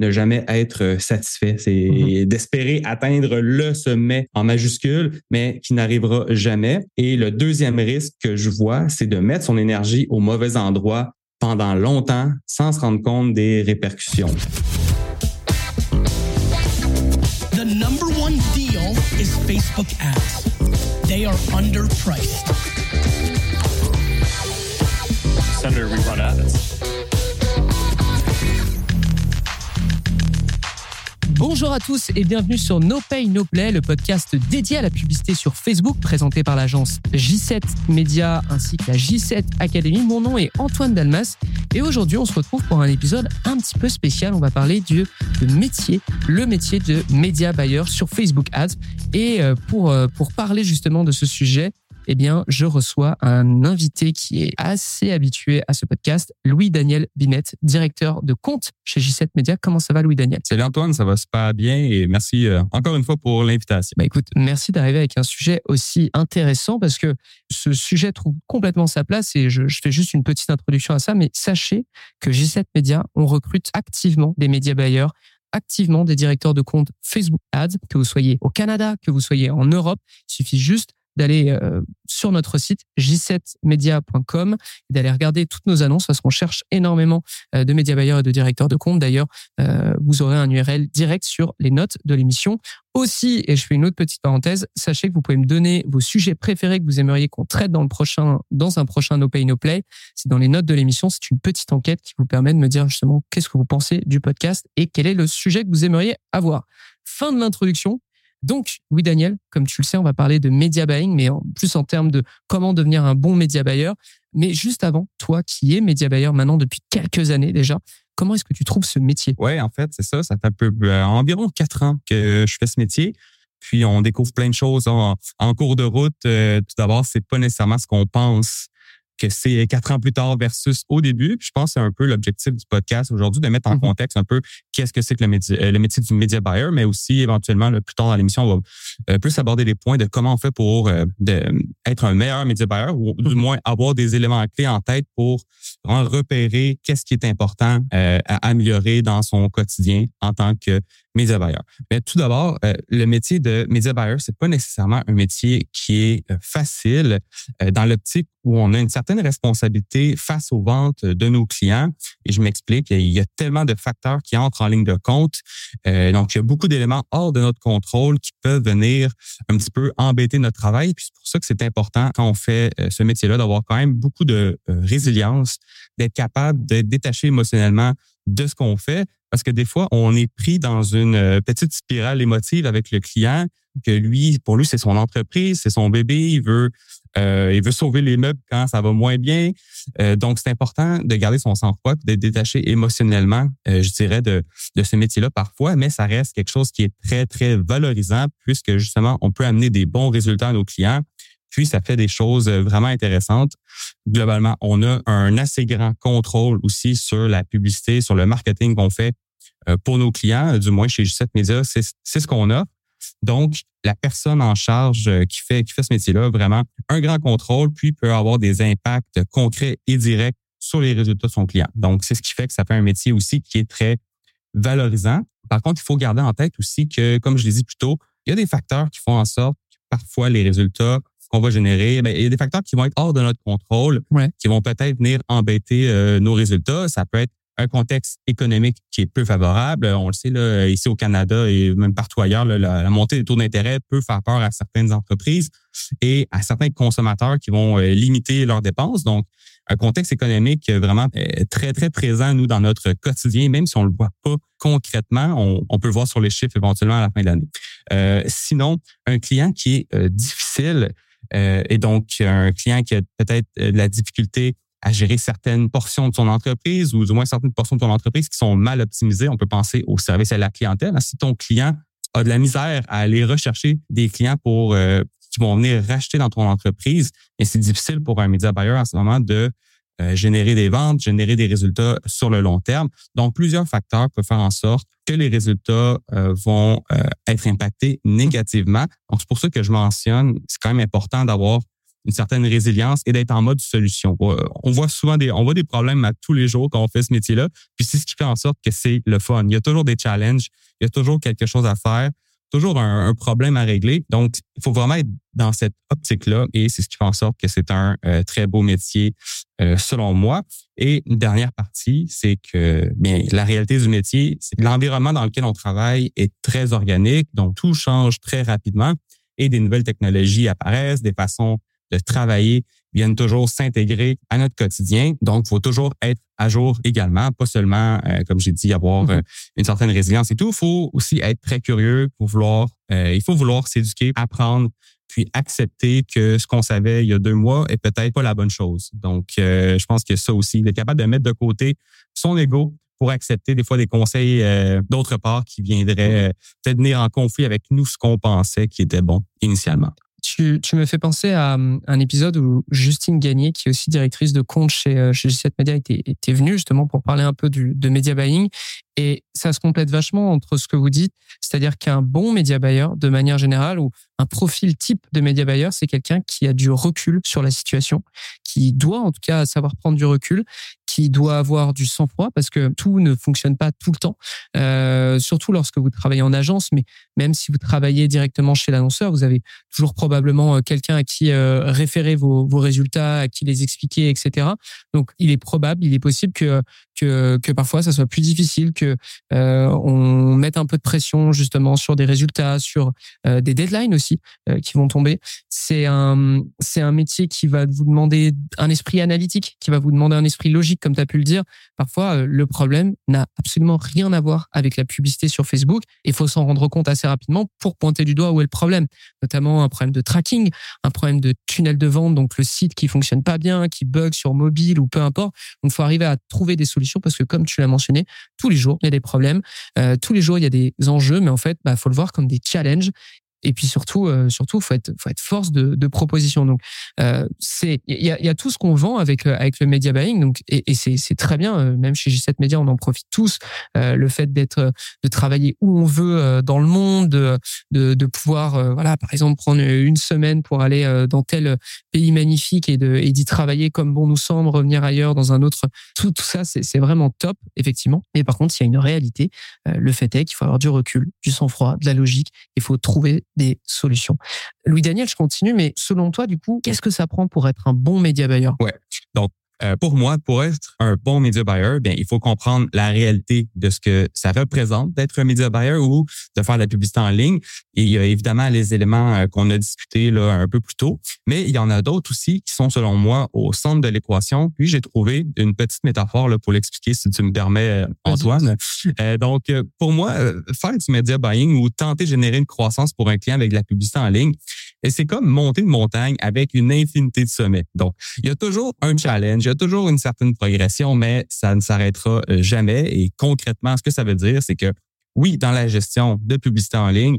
ne jamais être satisfait. C'est mm-hmm. d'espérer atteindre le sommet en majuscule, mais qui n'arrivera jamais. Et le deuxième risque que je vois, c'est de mettre son énergie au mauvais endroit pendant longtemps sans se rendre compte des répercussions. The number one deal is Facebook ads. They are underpriced. Senator, we run ads. Bonjour à tous et bienvenue sur No Pay No Play, le podcast dédié à la publicité sur Facebook présenté par l'agence J7 Media ainsi que la J7 Academy. Mon nom est Antoine Dalmas et aujourd'hui on se retrouve pour un épisode un petit peu spécial. On va parler du métier, le métier de média buyer sur Facebook Ads. Et euh, pour, euh, pour parler justement de ce sujet, eh bien, je reçois un invité qui est assez habitué à ce podcast, Louis-Daniel Binet, directeur de compte chez J7 Media. Comment ça va, Louis-Daniel? Salut Antoine, ça va super bien et merci euh, encore une fois pour l'invitation. Bah écoute, merci d'arriver avec un sujet aussi intéressant parce que ce sujet trouve complètement sa place et je, je fais juste une petite introduction à ça, mais sachez que J7 Media, on recrute activement des médias bailleurs activement des directeurs de compte Facebook Ads, que vous soyez au Canada, que vous soyez en Europe. Il suffit juste d'aller euh, sur notre site j7media.com et d'aller regarder toutes nos annonces parce qu'on cherche énormément euh, de médias bailleurs et de directeurs de compte. D'ailleurs, euh, vous aurez un URL direct sur les notes de l'émission. Aussi, et je fais une autre petite parenthèse, sachez que vous pouvez me donner vos sujets préférés que vous aimeriez qu'on traite dans le prochain, dans un prochain No Pay No Play. C'est dans les notes de l'émission. C'est une petite enquête qui vous permet de me dire justement qu'est-ce que vous pensez du podcast et quel est le sujet que vous aimeriez avoir. Fin de l'introduction. Donc, oui, Daniel, comme tu le sais, on va parler de media buying, mais en plus en termes de comment devenir un bon media buyer. Mais juste avant, toi qui es media buyer maintenant depuis quelques années déjà, comment est-ce que tu trouves ce métier? Ouais, en fait, c'est ça. Ça fait un peu, euh, environ quatre ans que je fais ce métier. Puis on découvre plein de choses en, cours de route. Euh, tout d'abord, c'est pas nécessairement ce qu'on pense que c'est quatre ans plus tard versus au début. je pense que c'est un peu l'objectif du podcast aujourd'hui, de mettre en mm-hmm. contexte un peu qu'est-ce que c'est que le métier, euh, le métier du media buyer, mais aussi éventuellement, plus tard dans l'émission, on va euh, plus aborder les points de comment on fait pour euh, être un meilleur media buyer ou du mm-hmm. moins avoir des éléments clés en tête pour repérer qu'est-ce qui est important à améliorer dans son quotidien en tant que média buyer. Mais tout d'abord, euh, le métier de média buyer, c'est pas nécessairement un métier qui est euh, facile euh, dans l'optique où on a une certaine responsabilité face aux ventes de nos clients. Et je m'explique, il y a tellement de facteurs qui entrent en ligne de compte. donc, il y a beaucoup d'éléments hors de notre contrôle qui peuvent venir un petit peu embêter notre travail. Puis c'est pour ça que c'est important quand on fait ce métier-là d'avoir quand même beaucoup de résilience, d'être capable d'être détaché émotionnellement de ce qu'on fait parce que des fois, on est pris dans une euh, petite spirale émotive avec le client, que lui, pour lui, c'est son entreprise, c'est son bébé, il veut, euh, il veut sauver les meubles quand ça va moins bien. Euh, donc, c'est important de garder son sang-froid, d'être détaché émotionnellement, je dirais, de, de ce métier-là parfois, mais ça reste quelque chose qui est très, très valorisant puisque justement, on peut amener des bons résultats à nos clients puis, ça fait des choses euh, vraiment intéressantes. Globalement, on a un assez grand contrôle aussi sur la publicité, sur le marketing qu'on fait euh, pour nos clients, du moins chez G7 Media, c'est ce qu'on a. Donc, la personne en charge euh, qui fait, qui fait ce métier-là, vraiment un grand contrôle, puis peut avoir des impacts concrets et directs sur les résultats de son client. Donc, c'est ce qui fait que ça fait un métier aussi qui est très valorisant. Par contre, il faut garder en tête aussi que, comme je l'ai dit plus tôt, il y a des facteurs qui font en sorte que parfois les résultats qu'on va générer, ben, il y a des facteurs qui vont être hors de notre contrôle, qui vont peut-être venir embêter euh, nos résultats. Ça peut être un contexte économique qui est peu favorable. On le sait, là, ici au Canada et même partout ailleurs, la, montée des taux d'intérêt peut faire peur à certaines entreprises et à certains consommateurs qui vont euh, limiter leurs dépenses. Donc, un contexte économique vraiment euh, très, très présent, nous, dans notre quotidien, même si on le voit pas concrètement, on, peut le voir sur les chiffres éventuellement à la fin de l'année. sinon, un client qui est difficile, euh, et donc, un client qui a peut-être euh, de la difficulté à gérer certaines portions de son entreprise ou du moins certaines portions de ton entreprise qui sont mal optimisées. On peut penser au service à la clientèle. Si ton client a de la misère à aller rechercher des clients pour euh, qui vont venir racheter dans ton entreprise, et c'est difficile pour un média buyer en ce moment de euh, générer des ventes, générer des résultats sur le long terme. Donc, plusieurs facteurs peuvent faire en sorte que les résultats euh, vont euh, être impactés négativement. Donc, c'est pour ça que je mentionne, c'est quand même important d'avoir une certaine résilience et d'être en mode solution. On voit souvent des, on voit des problèmes à tous les jours quand on fait ce métier-là. Puis c'est ce qui fait en sorte que c'est le fun. Il y a toujours des challenges, il y a toujours quelque chose à faire, toujours un, problème à régler. Donc, il faut vraiment être dans cette optique-là et c'est ce qui fait en sorte que c'est un euh, très beau métier euh, selon moi. Et une dernière partie, c'est que bien la réalité du métier, c'est que l'environnement dans lequel on travaille est très organique, donc tout change très rapidement et des nouvelles technologies apparaissent, des façons de travailler viennent toujours s'intégrer à notre quotidien. Donc, il faut toujours être à jour également, pas seulement, euh, comme j'ai dit, avoir mm-hmm. euh, une certaine résilience et tout. Il faut aussi être très curieux pour vouloir, euh, il faut vouloir s'éduquer, apprendre, puis accepter que ce qu'on savait il y a deux mois est peut-être pas la bonne chose. Donc, je pense que ça aussi, d'être capable de mettre de côté son ego pour accepter des fois des conseils d'autre part qui viendraient peut-être venir en conflit avec nous ce qu'on pensait qui était bon initialement. Tu, me fais penser à hum, un épisode où Justine Gagné, qui est aussi directrice de compte chez, euh, chez G7 Media, était, venue justement pour parler un peu de media buying. Et ça se complète vachement entre ce que vous dites, c'est-à-dire qu'un bon media buyer, de manière générale, ou un profil type de media buyer, c'est quelqu'un qui a du recul sur la situation, qui doit en tout cas savoir prendre du recul, qui doit avoir du sang-froid parce que tout ne fonctionne pas tout le temps, euh, surtout lorsque vous travaillez en agence, mais même si vous travaillez directement chez l'annonceur, vous avez toujours probablement euh, quelqu'un à qui euh, référer vos, vos, résultats, à qui les expliquer, etc. Donc, il est probable, il est possible que que, parfois ça soit plus difficile, que euh, on mette un peu de pression justement sur des résultats, sur euh, des deadlines aussi euh, qui vont tomber. C'est un c'est un métier qui va vous demander un esprit analytique, qui va vous demander un esprit logique, comme tu as pu le dire. Parfois, le problème n'a absolument rien à voir avec la publicité sur Facebook. Il faut s'en rendre compte assez rapidement pour pointer du doigt où est le problème, notamment un problème de tracking, un problème de tunnel de vente, donc le site qui fonctionne pas bien, qui bug sur mobile ou peu importe. Donc, faut arriver à trouver des solutions parce que comme tu l'as mentionné, tous les jours il y a des problèmes, euh, tous les jours il y a des enjeux, mais en fait, bah, faut le voir comme des challenges et puis surtout, euh, surtout, faut être, faut être force de, de proposition. Donc, euh, c'est, il y a, y a, tout ce qu'on vend avec euh, avec le media buying. Donc, et, et c'est, c'est très bien. Euh, même chez G7 Media, on en profite tous. Euh, le fait d'être, de travailler où on veut dans le monde, de, de, de pouvoir, voilà, par exemple, prendre une semaine pour aller dans tel pays magnifique et de, et d'y travailler comme bon nous semble, revenir ailleurs dans un autre. Tout, tout ça, c'est, c'est vraiment top, effectivement. Mais par contre, il y a une réalité. le fait est qu'il faut avoir du recul, du sang-froid, de la logique. Il faut trouver des solutions. Louis Daniel, je continue, mais selon toi, du coup, qu'est-ce que ça prend pour être un bon média. Donc, euh, pour moi, pour être un bon media buyer, bien, il faut comprendre la réalité de ce que ça représente d'être un media buyer ou de faire de la publicité en ligne. Et il y a évidemment les éléments euh, qu'on a discutés là un peu plus tôt, mais il y en a d'autres aussi qui sont, selon moi, au centre de l'équation. Puis j'ai trouvé une petite métaphore là, pour l'expliquer, si tu me permets, euh, Antoine. donc, pour moi, faire du media buying ou tenter de générer une croissance pour un client avec de la publicité en ligne, et c'est comme monter une montagne avec une infinité de sommets. Donc, il y a toujours un challenge, il y a toujours une certaine progression, mais ça ne s'arrêtera euh, jamais. Et concrètement, ce que ça veut dire, c'est que oui, dans la gestion de publicité en ligne,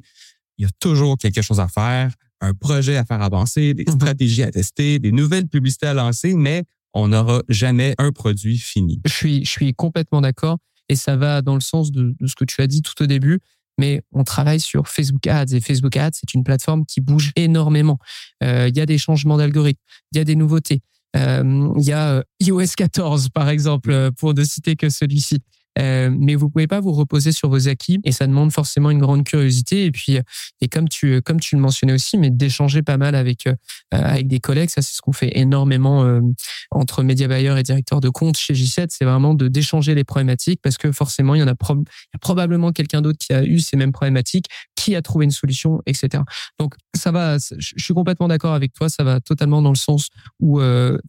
il y a toujours quelque chose à faire, un projet à faire avancer, des mm-hmm. stratégies à tester, des nouvelles publicités à lancer, mais on n'aura jamais un produit fini. Je suis, je suis complètement d'accord et ça va dans le sens de, de ce que tu as dit tout au début mais on travaille sur Facebook Ads et Facebook Ads, c'est une plateforme qui bouge énormément. Euh, il y a des changements d'algorithme, il y a des nouveautés. Euh, il y a euh, iOS 14 par exemple, pour ne citer que celui-ci. Euh, mais vous pouvez pas vous reposer sur vos acquis et ça demande forcément une grande curiosité. Et puis et comme tu comme tu le mentionnais aussi mais d'échanger pas mal avec euh, avec des collègues ça c'est ce qu'on fait énormément euh, entre média buyer et directeur de compte chez J7 c'est vraiment de d'échanger les problématiques parce que forcément il y en a, a probablement quelqu'un d'autre qui a eu ces mêmes problématiques qui a trouvé une solution etc donc ça va je suis complètement d'accord avec toi ça va totalement dans le sens où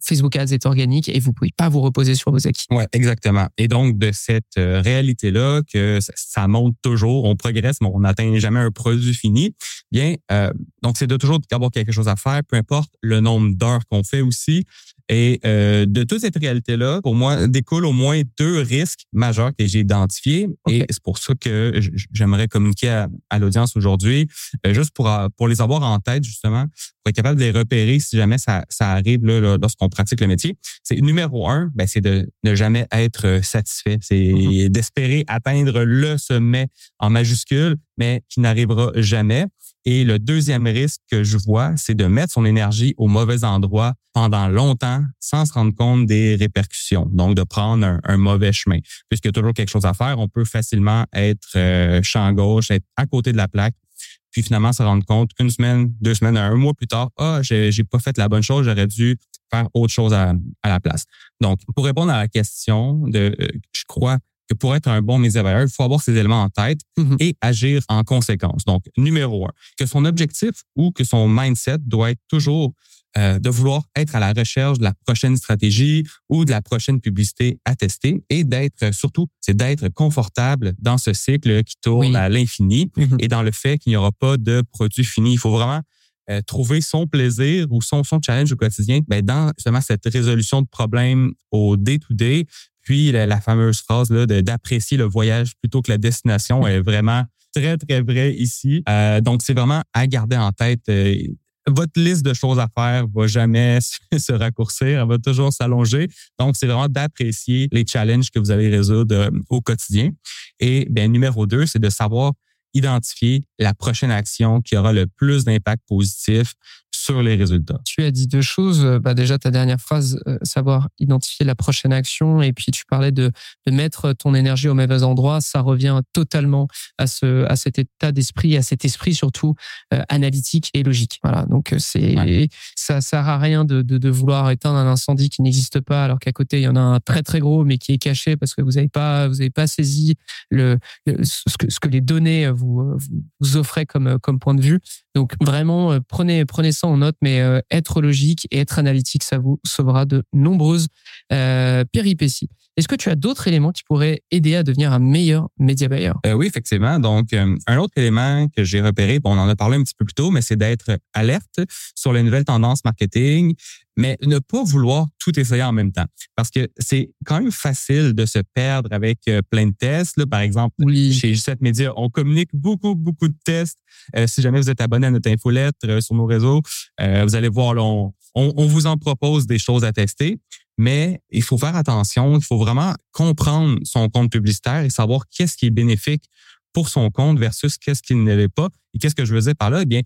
Facebook Ads est organique et vous pouvez pas vous reposer sur vos acquis. Ouais exactement. Et donc de cette réalité-là, que ça, monte toujours, on progresse, mais on n'atteint jamais un produit fini, bien, euh, donc c'est de toujours avoir quelque chose à faire, peu importe le nombre d'heures qu'on fait aussi. Et euh, de toute cette réalité-là, pour moi, découle au moins deux risques majeurs que j'ai identifiés. Et c'est pour ça que j'aimerais communiquer à, l'audience aujourd'hui, euh, juste pour, pour les avoir en tête, justement, pour être capable de les repérer si jamais ça, ça arrive là, lorsqu'on pratique le métier. C'est numéro un, ben, c'est de ne jamais être satisfait. C'est mm-hmm. d'espérer atteindre le sommet en majuscule mais qui n'arrivera jamais. Et le deuxième risque que je vois, c'est de mettre son énergie au mauvais endroit pendant longtemps sans se rendre compte des répercussions. Donc, de prendre un, mauvais chemin. Puisqu'il y a toujours quelque chose à faire, on peut facilement être euh, champ gauche, être à côté de la plaque, puis finalement se rendre compte qu'une semaine, deux semaines, un mois plus tard, ah, j'ai, j'ai pas fait la bonne chose, j'aurais dû faire autre chose à, à la place. Donc, pour répondre à la question de, euh, je crois que pour être un bon média il faut avoir ces éléments en tête mm-hmm. et agir en conséquence. Donc, numéro un, que son objectif ou que son mindset doit être toujours euh, de vouloir être à la recherche de la prochaine stratégie ou de la prochaine publicité à tester et d'être surtout, c'est d'être confortable dans ce cycle qui tourne à l'infini mm-hmm. et dans le fait qu'il n'y aura pas de produit fini. Il faut vraiment euh, trouver son plaisir ou son, son challenge au quotidien ben, dans justement cette résolution de problèmes au day-to-day. Puis la, fameuse phrase là d'apprécier le voyage plutôt que la destination est vraiment très, très vrai ici. Euh, donc, c'est vraiment à garder en tête. Euh, votre liste de choses à faire va jamais se raccourcir, elle va toujours s'allonger. Donc, c'est vraiment d'apprécier les challenges que vous allez résoudre au quotidien. Et bien, numéro deux, c'est de savoir identifier la prochaine action qui aura le plus d'impact positif sur les résultats. Tu as dit deux choses. Euh, bah déjà, ta dernière phrase, euh, savoir identifier la prochaine action. Et puis, tu parlais de, de mettre ton énergie au mauvais endroit. Ça revient totalement à, ce, à cet état d'esprit, à cet esprit surtout euh, analytique et logique. Voilà. Donc, c'est ça sert à rien de, de, de, vouloir éteindre un incendie qui n'existe pas, alors qu'à côté, il y en a un très, très gros, mais qui est caché parce que vous n'avez pas, vous avez pas saisi le, ce, que, ce que les données vous, vous offraient comme, comme point de vue. Donc, vraiment, prenez, prenez ça en note, mais euh, être logique et être analytique, ça vous sauvera de nombreuses euh, péripéties. Est-ce que tu as d'autres éléments qui pourraient aider à devenir un meilleur média buyer? Euh, oui, effectivement. Donc, un autre élément que j'ai repéré, bon, on en a parlé un petit peu plus tôt, mais c'est d'être alerte sur les nouvelles tendances marketing, mais ne pas vouloir tout essayer en même temps. Parce que c'est quand même facile de se perdre avec plein de tests. Là, par exemple, chez G7 Media, on communique beaucoup, beaucoup de tests. si jamais vous êtes abonné à notre infolettre sur nos réseaux, euh, vous allez voir, on, vous en propose des choses à tester, mais il faut faire attention. Il faut vraiment comprendre son compte publicitaire et savoir qu'est-ce qui est bénéfique pour son compte versus qu'est-ce qui ne l'est pas. Et qu'est-ce que je veux dire par là? Eh bien,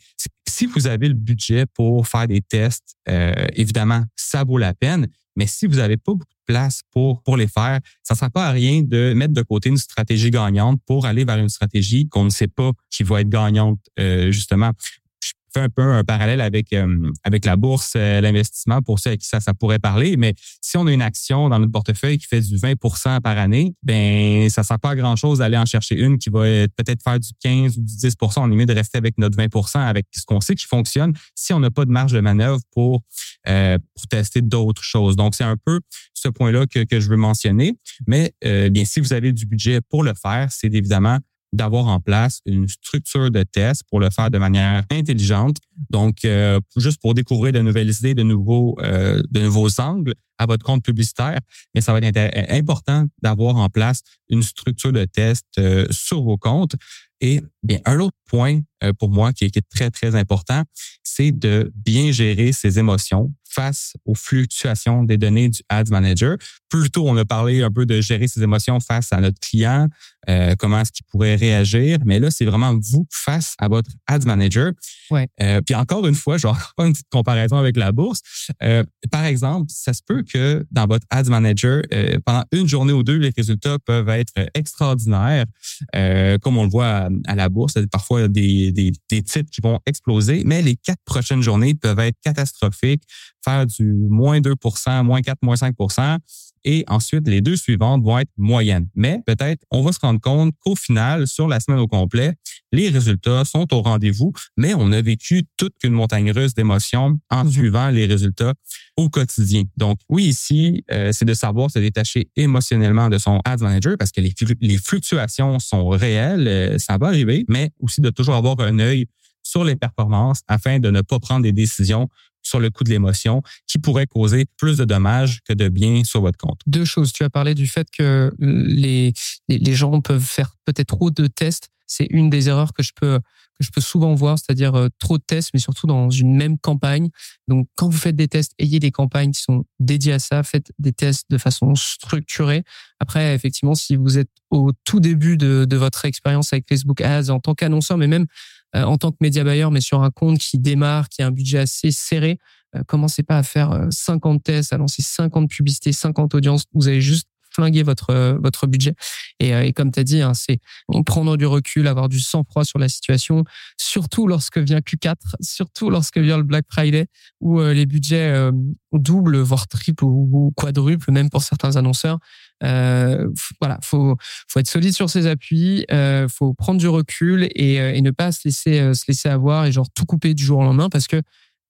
si vous avez le budget pour faire des tests, euh, évidemment, ça vaut la peine. Mais si vous n'avez pas beaucoup de place pour, pour les faire, ça ne sert pas à rien de mettre de côté une stratégie gagnante pour aller vers une stratégie qu'on ne sait pas qui va être gagnante, euh, justement un peu un parallèle avec euh, avec la bourse, euh, l'investissement pour ceux à qui ça, ça pourrait parler. Mais si on a une action dans notre portefeuille qui fait du 20% par année, ben ça sert pas à grand chose d'aller en chercher une qui va peut-être faire du 15 ou du 10% On est mieux de rester avec notre 20% avec ce qu'on sait qui fonctionne si on n'a pas de marge de manœuvre pour euh, pour tester d'autres choses. Donc c'est un peu ce point-là que, que je veux mentionner. Mais bien si vous avez du budget pour le faire, c'est évidemment d'avoir en place une structure de test pour le faire de manière intelligente. Donc, euh, juste pour découvrir de nouvelles idées, de nouveaux, euh, de nouveaux angles à votre compte publicitaire. Mais ça va être important d'avoir en place une structure de test euh, sur vos comptes. Et bien, un autre point pour moi qui est, très, très important, c'est de bien gérer ses émotions face aux fluctuations des données du Ads Manager. Plus tôt, on a parlé un peu de gérer ses émotions face à notre client, euh, comment est-ce qu'il pourrait réagir, mais là, c'est vraiment vous face à votre Ads Manager. Ouais. Euh, puis encore une fois, je vais faire une petite comparaison avec la bourse. Euh, par exemple, ça se peut que dans votre Ads Manager, pendant une journée ou deux, les résultats peuvent être extraordinaires, comme on le voit à, la bourse. Parfois, des, des, des titres qui vont exploser, mais les quatre prochaines journées peuvent être catastrophiques, faire du moins 2% moins 4, moins 5% et ensuite, les deux suivantes vont être moyennes. Mais peut-être, on va se rendre compte qu'au final, sur la semaine au complet, les résultats sont au rendez-vous, mais on a vécu toute une montagne russe d'émotions en mhm. suivant les résultats au quotidien. Donc, oui, ici, euh, c'est de savoir se détacher émotionnellement de son Ads Manager parce que les, les fluctuations sont réelles, euh, ça va arriver, mais aussi de toujours avoir un œil sur les performances afin de ne pas prendre des décisions sur le coût de l'émotion qui pourrait causer plus de dommages que de bien sur votre compte. Deux choses. Tu as parlé du fait que les, les gens peuvent faire peut-être trop de tests. C'est une des erreurs que je peux que je peux souvent voir, c'est-à-dire euh, trop de tests, mais surtout dans une même campagne. Donc, quand vous faites des tests, ayez des campagnes qui sont dédiées à ça. Faites des tests de façon structurée. Après, effectivement, si vous êtes au tout début de, de votre expérience avec Facebook Ads en tant qu'annonceur, mais même en tant que média buyer, mais sur un compte qui démarre, qui a un budget assez serré, euh, commencez pas à faire 50 tests, à lancer 50 publicités, 50 audiences. Vous avez juste flinguer votre euh, votre budget. Et, euh, et comme tu as dit, hein, c'est prendre du recul, avoir du sang-froid sur la situation, surtout lorsque vient Q4, surtout lorsque vient le Black Friday, où euh, les budgets doublent, voire triplent ou, quadruplent, même pour certains annonceurs. Euh, voilà, faut faut être solide sur ses appuis, euh, faut prendre du recul et, et ne pas se laisser se laisser avoir et genre tout couper du jour au lendemain parce que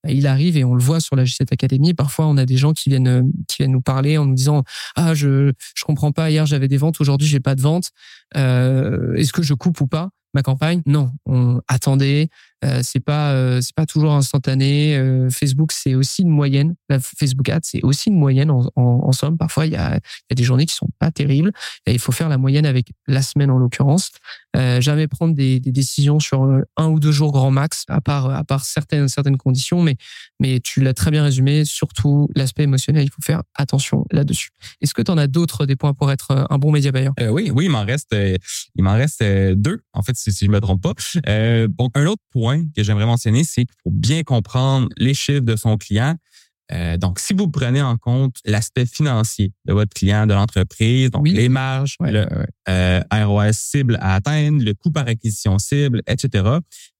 il arrive et on le voit sur la G7 Academy. Parfois, on a des gens qui viennent qui viennent nous parler en nous disant ah je je comprends pas hier j'avais des ventes aujourd'hui j'ai pas de ventes. Euh, est-ce que je coupe ou pas ma campagne? Non, on attendait, euh, c'est pas euh, c'est pas toujours instantané. Euh, Facebook c'est aussi une moyenne. La Facebook Ads c'est aussi une moyenne en, somme. Parfois il y a, y a des journées qui sont pas terribles et il faut faire la moyenne avec la semaine en l'occurrence. Jamais prendre des, décisions sur un ou deux jours grand max à part à part certaines certaines conditions. Mais mais tu l'as très bien résumé. Surtout l'aspect émotionnel, il faut faire attention là-dessus. Est-ce que tu en as d'autres des points pour être un bon média buyer Oui oui il m'en reste il m'en reste deux en fait si, si je me trompe pas. bon un autre point que j'aimerais mentionner, c'est qu'il faut bien comprendre les chiffres de son client. Euh, donc, si vous prenez en compte l'aspect financier de votre client, de l'entreprise, donc les marges, le euh, ROS cible à atteindre, le coût par acquisition cible, etc.,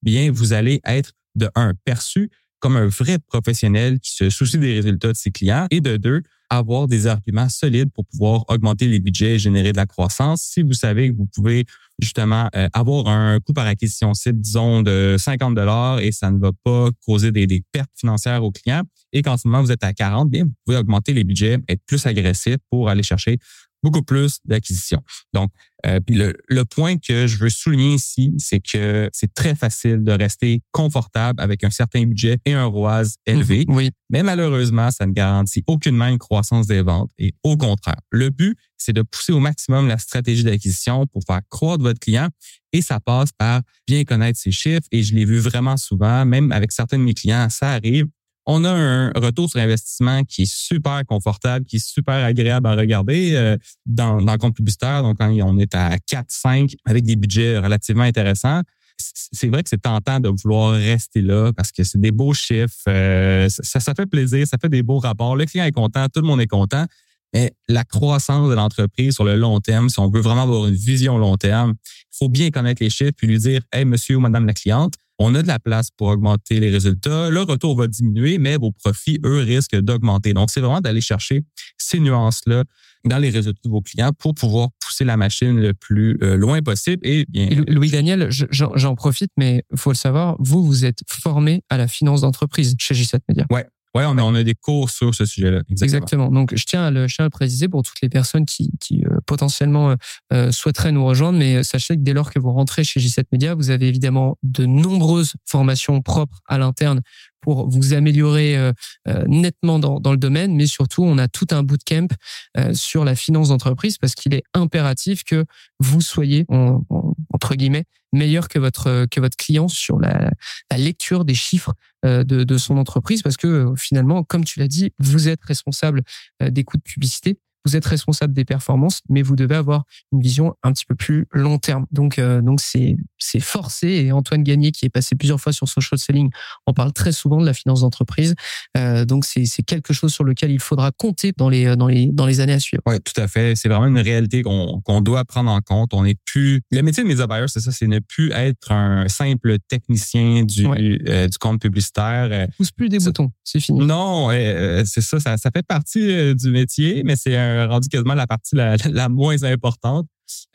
bien, vous allez être de un perçu comme un vrai professionnel qui se soucie des résultats de ses clients et de deux, avoir des arguments solides pour pouvoir augmenter les budgets et générer de la croissance. Si vous savez que vous pouvez justement euh, avoir un coût par acquisition cible, disons, de 50 dollars et ça ne va pas causer des, des pertes financières aux clients et qu'en ce moment vous êtes à 40, bien, vous pouvez augmenter les budgets, être plus agressif pour aller chercher beaucoup plus d'acquisition. Donc, euh, puis le, le, point que je veux souligner ici, c'est que c'est très facile de rester confortable avec un certain budget et un ROAS élevé. Mhm, oui. Mais malheureusement, ça ne garantit aucunement une croissance des ventes. Et au contraire, le but, c'est de pousser au maximum la stratégie d'acquisition pour faire croître votre client. Et ça passe par bien connaître ses chiffres. Et je l'ai vu vraiment souvent, même avec certains de mes clients, ça arrive on a un retour sur investissement qui est super confortable, qui est super agréable à regarder euh, dans, dans le compte publicitaire. Donc, quand on est à 4, 5 avec des budgets relativement intéressants, c'est vrai que c'est tentant de vouloir rester là parce que c'est des beaux chiffres, euh, ça, ça fait plaisir, ça fait des beaux rapports. Le client est content, tout le monde est content. Mais la croissance de l'entreprise sur le long terme, si on veut vraiment avoir une vision long terme, il faut bien connaître les chiffres puis lui dire, hey, monsieur ou madame la cliente, on a de la place pour augmenter les résultats. Le retour va diminuer, mais vos profits, eux, risquent d'augmenter. Donc, c'est vraiment d'aller chercher ces nuances-là dans les résultats de vos clients pour pouvoir pousser la machine le plus euh, loin possible. Et bien. Louis Daniel, j'en profite, mais faut le savoir, vous, vous êtes formé à la finance d'entreprise chez G7 Media. Ouais. Ouais, on a, on a des cours sur ce sujet-là. Exactement. Donc, je tiens à le, je tiens à le préciser pour toutes les personnes qui, qui euh, potentiellement euh, souhaiteraient nous rejoindre. Mais sachez que dès lors que vous rentrez chez G7 Media, vous avez évidemment de nombreuses formations propres à l'interne pour vous améliorer euh, euh, nettement dans, dans, le domaine, mais surtout on a tout un bootcamp euh, sur la finance d'entreprise parce qu'il est impératif que vous soyez entre guillemets meilleur que votre que votre client sur la, la lecture des chiffres de, de, son entreprise parce que finalement, comme tu l'as dit, vous êtes responsable des coûts de publicité vous êtes responsable des performances, mais vous devez avoir une vision un petit peu plus long terme. Donc, euh, donc c'est c'est forcé. Et Antoine Gagné, qui est passé plusieurs fois sur social selling, en parle très souvent de la finance d'entreprise. Euh, donc, c'est c'est quelque chose sur lequel il faudra compter dans les dans les dans les années à suivre. Oui, tout à fait. C'est vraiment une réalité qu'on qu'on doit prendre en compte. On n'est plus le métier de media buyer, c'est ça, c'est ne plus être un simple technicien du euh, du compte publicitaire. Euh, Pousse plus des boutons, c'est fini. Non, c'est ça, ça, ça fait partie du métier, mais c'est un rendu quasiment la partie la, la moins importante.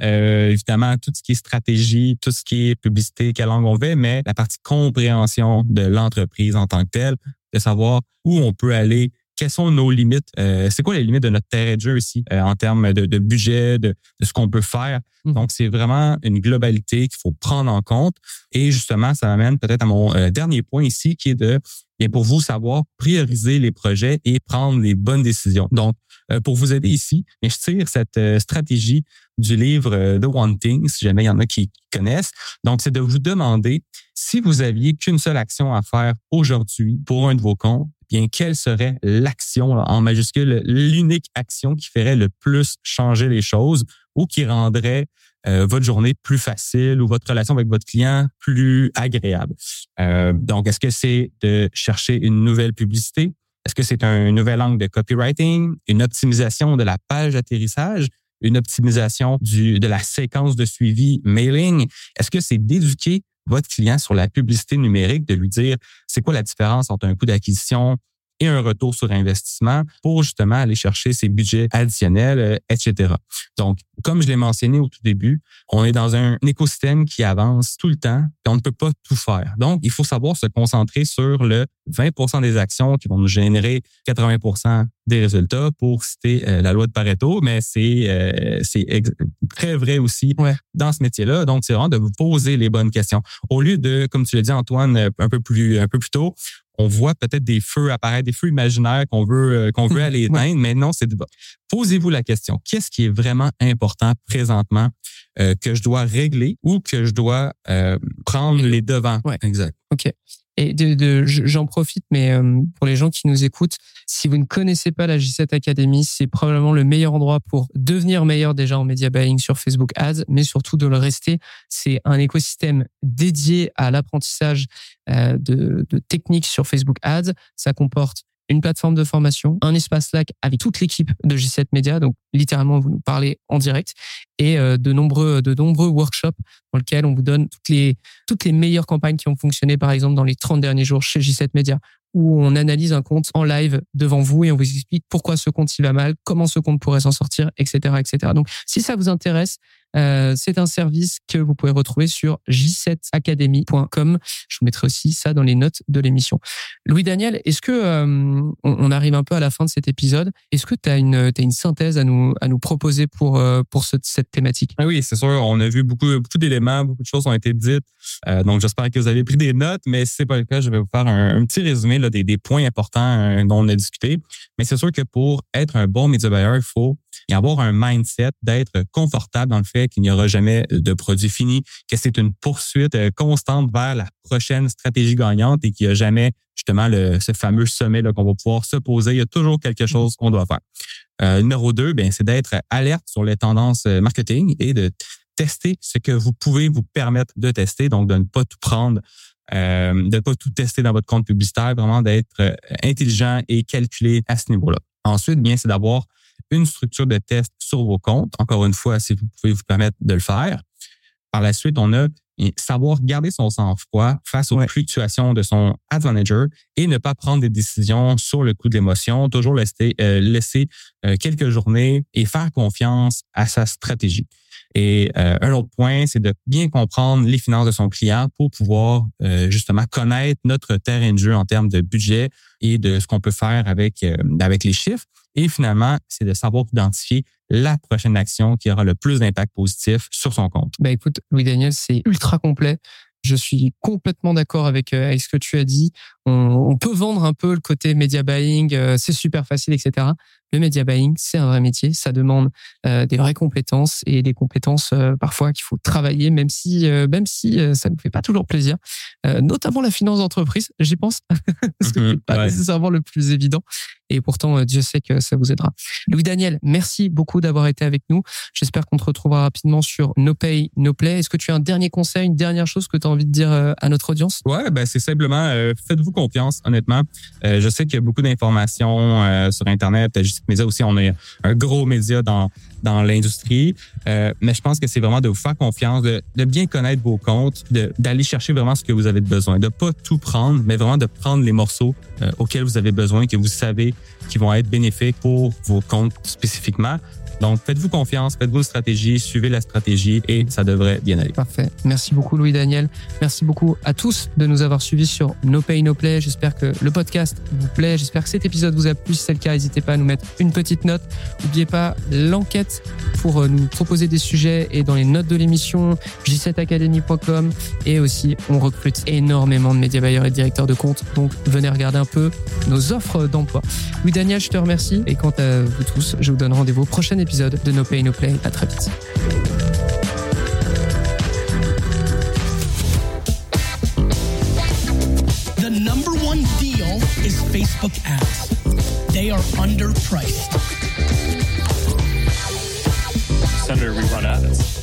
Euh, évidemment, tout ce qui est stratégie, tout ce qui est publicité, quelle langue on veut, mais la partie compréhension de l'entreprise en tant que telle, de savoir où on peut aller quelles sont nos limites, euh, c'est quoi les limites de notre terrain de jeu ici euh, en termes de, budget, de, ce qu'on peut faire. Mmh. Donc, c'est vraiment une globalité qu'il faut prendre en compte. Et justement, ça m'amène peut-être à mon euh, dernier point ici, qui est de, bien pour vous savoir prioriser les projets et prendre les bonnes décisions. Donc, pour vous aider ici, je tire cette stratégie du livre The One Thing, si jamais il y en a qui connaissent. Donc, c'est de vous demander si vous aviez qu'une seule action à faire aujourd'hui pour un de vos comptes, bien, quelle serait l'action en majuscule, l'unique action qui ferait le plus changer les choses ou qui rendrait euh, votre journée plus facile ou votre relation avec votre client plus agréable? Euh, donc, est-ce que c'est de chercher une nouvelle publicité? Est-ce que c'est un nouvel angle de copywriting, une optimisation de la page d'atterrissage, une optimisation du, de la séquence de suivi mailing? Est-ce que c'est d'éduquer votre client sur la publicité numérique, de lui dire c'est quoi la différence entre un coût d'acquisition et un retour sur investissement pour justement aller chercher ces budgets additionnels, euh, etc. Donc, comme je l'ai mentionné au tout début, on est dans un écosystème qui avance tout le temps et on ne peut pas tout faire. Donc, il faut savoir se concentrer sur le 20% des actions qui vont nous générer 80% des résultats pour citer euh, la loi de Pareto, mais c'est euh, c'est très vrai aussi dans ce métier-là. Donc, c'est vraiment de vous poser les bonnes questions. Au lieu de, comme tu l'as dit Antoine un peu plus un peu plus tôt, on voit peut-être des feux apparaître, des feux imaginaires qu'on veut euh, qu'on veut aller éteindre, mais non, c'est posez-vous la question qu'est-ce qui est vraiment important présentement euh, que je dois régler ou que je dois euh, prendre les devants? Exact. Ok. Et de, de j'en profite, mais euh, pour les gens qui nous écoutent, si vous ne connaissez pas la J7 Academy, c'est probablement le meilleur endroit pour devenir meilleur déjà en media buying sur Facebook Ads, mais surtout de le rester. C'est un écosystème dédié à l'apprentissage euh, de, de techniques sur Facebook Ads. Ça comporte une plateforme de formation, un espace Slack avec toute l'équipe de J7 Media. Donc, littéralement, vous nous parlez en direct et euh, de nombreux, de nombreux workshops dans lesquels on vous donne toutes les, toutes les meilleures campagnes qui ont fonctionné, par exemple, dans les 30 derniers jours chez J7 Media où on analyse un compte en live devant vous et on vous explique pourquoi ce compte il va mal, comment ce compte pourrait s'en sortir, etc., etc. Donc, si ça vous intéresse, euh, c'est un service que vous pouvez retrouver sur j7academy.com. Je vous mettrai aussi ça dans les notes de l'émission. Louis Daniel, est-ce que euh, on, arrive un peu à la fin de cet épisode Est-ce que tu as une as une synthèse à nous à nous proposer pour euh, pour cette thématique? Ah Oui, c'est sûr. On a vu beaucoup beaucoup d'éléments, beaucoup de choses ont été dites. donc j'espère que vous avez pris des notes, mais si c'est pas le cas, je vais vous faire un, petit résumé là, des, des points importants dont on a discuté. Mais c'est sûr que pour être un bon média buyer, il faut y avoir un mindset d'être confortable dans le fait qu'il n'y aura jamais de produit fini, que c'est une poursuite euh, constante vers la prochaine stratégie gagnante et qu'il n'y a jamais justement le, ce fameux sommet qu'on va pouvoir se poser. Il y a toujours quelque chose qu'on doit faire. Euh, numéro deux, ben, c'est d'être alerte sur les tendances euh, marketing et de tester ce que vous pouvez vous permettre de tester, donc de ne pas tout prendre euh, de ne pas tout tester dans votre compte publicitaire, vraiment d'être intelligent et calculé à ce niveau-là. Ensuite, bien, c'est d'avoir une structure de test sur vos comptes. Encore une fois, si vous pouvez vous permettre de le faire. Par la suite, on a savoir garder son sang-froid face aux fluctuations de son ad manager et ne pas prendre des décisions sur le coup de l'émotion, toujours laisser, euh, laisser euh, quelques journées et faire confiance à sa stratégie. Et euh, un autre point, c'est de bien comprendre les finances de son client pour pouvoir justement connaître notre terrain de jeu en termes de budget et de ce qu'on peut faire avec avec les chiffres. Et finalement, c'est de savoir identifier la prochaine action qui aura le plus d'impact positif sur son compte. Ben écoute, Louis-Daniel, c'est ultra complet. Je suis complètement d'accord avec, euh, avec ce que tu as dit. On, on, peut vendre un peu le côté media buying, euh, c'est super facile, etc. Le media buying, c'est un vrai métier. Ça demande euh, des vraies compétences et des compétences euh, parfois qu'il faut travailler, même si, euh, même si ça ne fait pas toujours plaisir. notamment la finance d'entreprise, j'y pense, ce n'est pas nécessairement le plus évident. Et pourtant, Dieu sait que ça vous aidera. Louis Daniel, merci beaucoup d'avoir été avec nous. J'espère qu'on te retrouvera rapidement sur No Pay, No Play. Est-ce que tu as un dernier conseil, une dernière chose que tu as envie de dire à notre audience? Ouais, ben c'est simplement faites-vous confiance, honnêtement. je sais qu'il y a beaucoup d'informations sur Internet mais aussi, on est un gros média dans, dans l'industrie. Euh, mais je pense que c'est vraiment de vous faire confiance, de, de bien connaître vos comptes, d'aller chercher vraiment ce que vous avez besoin, de pas tout prendre, mais vraiment de prendre les morceaux euh, auxquels vous avez besoin, que vous savez qui vont être bénéfiques pour vos comptes spécifiquement. Donc, faites-vous confiance, faites vos stratégies, suivez la stratégie et ça devrait bien aller. Parfait. Merci beaucoup, Louis-Daniel. Merci beaucoup à tous de nous avoir suivis sur No Pay No Play. J'espère que le podcast vous plaît. J'espère que cet épisode vous a plu. Si c'est le cas, n'hésitez pas à nous mettre une petite note. N'oubliez pas l'enquête pour euh, nous proposer des sujets et dans les notes de l'émission, j7academy.com. Et aussi, on recrute énormément de médias buyers et de directeurs de compte. Donc, venez regarder un peu nos offres d'emploi. Louis-Daniel, je te remercie. Et quant à vous tous, je vous donne rendez-vous au prochain épisode de No Pay No Play. À très vite. The number one deal is Facebook ads. They are underpriced. Senator, we run ads.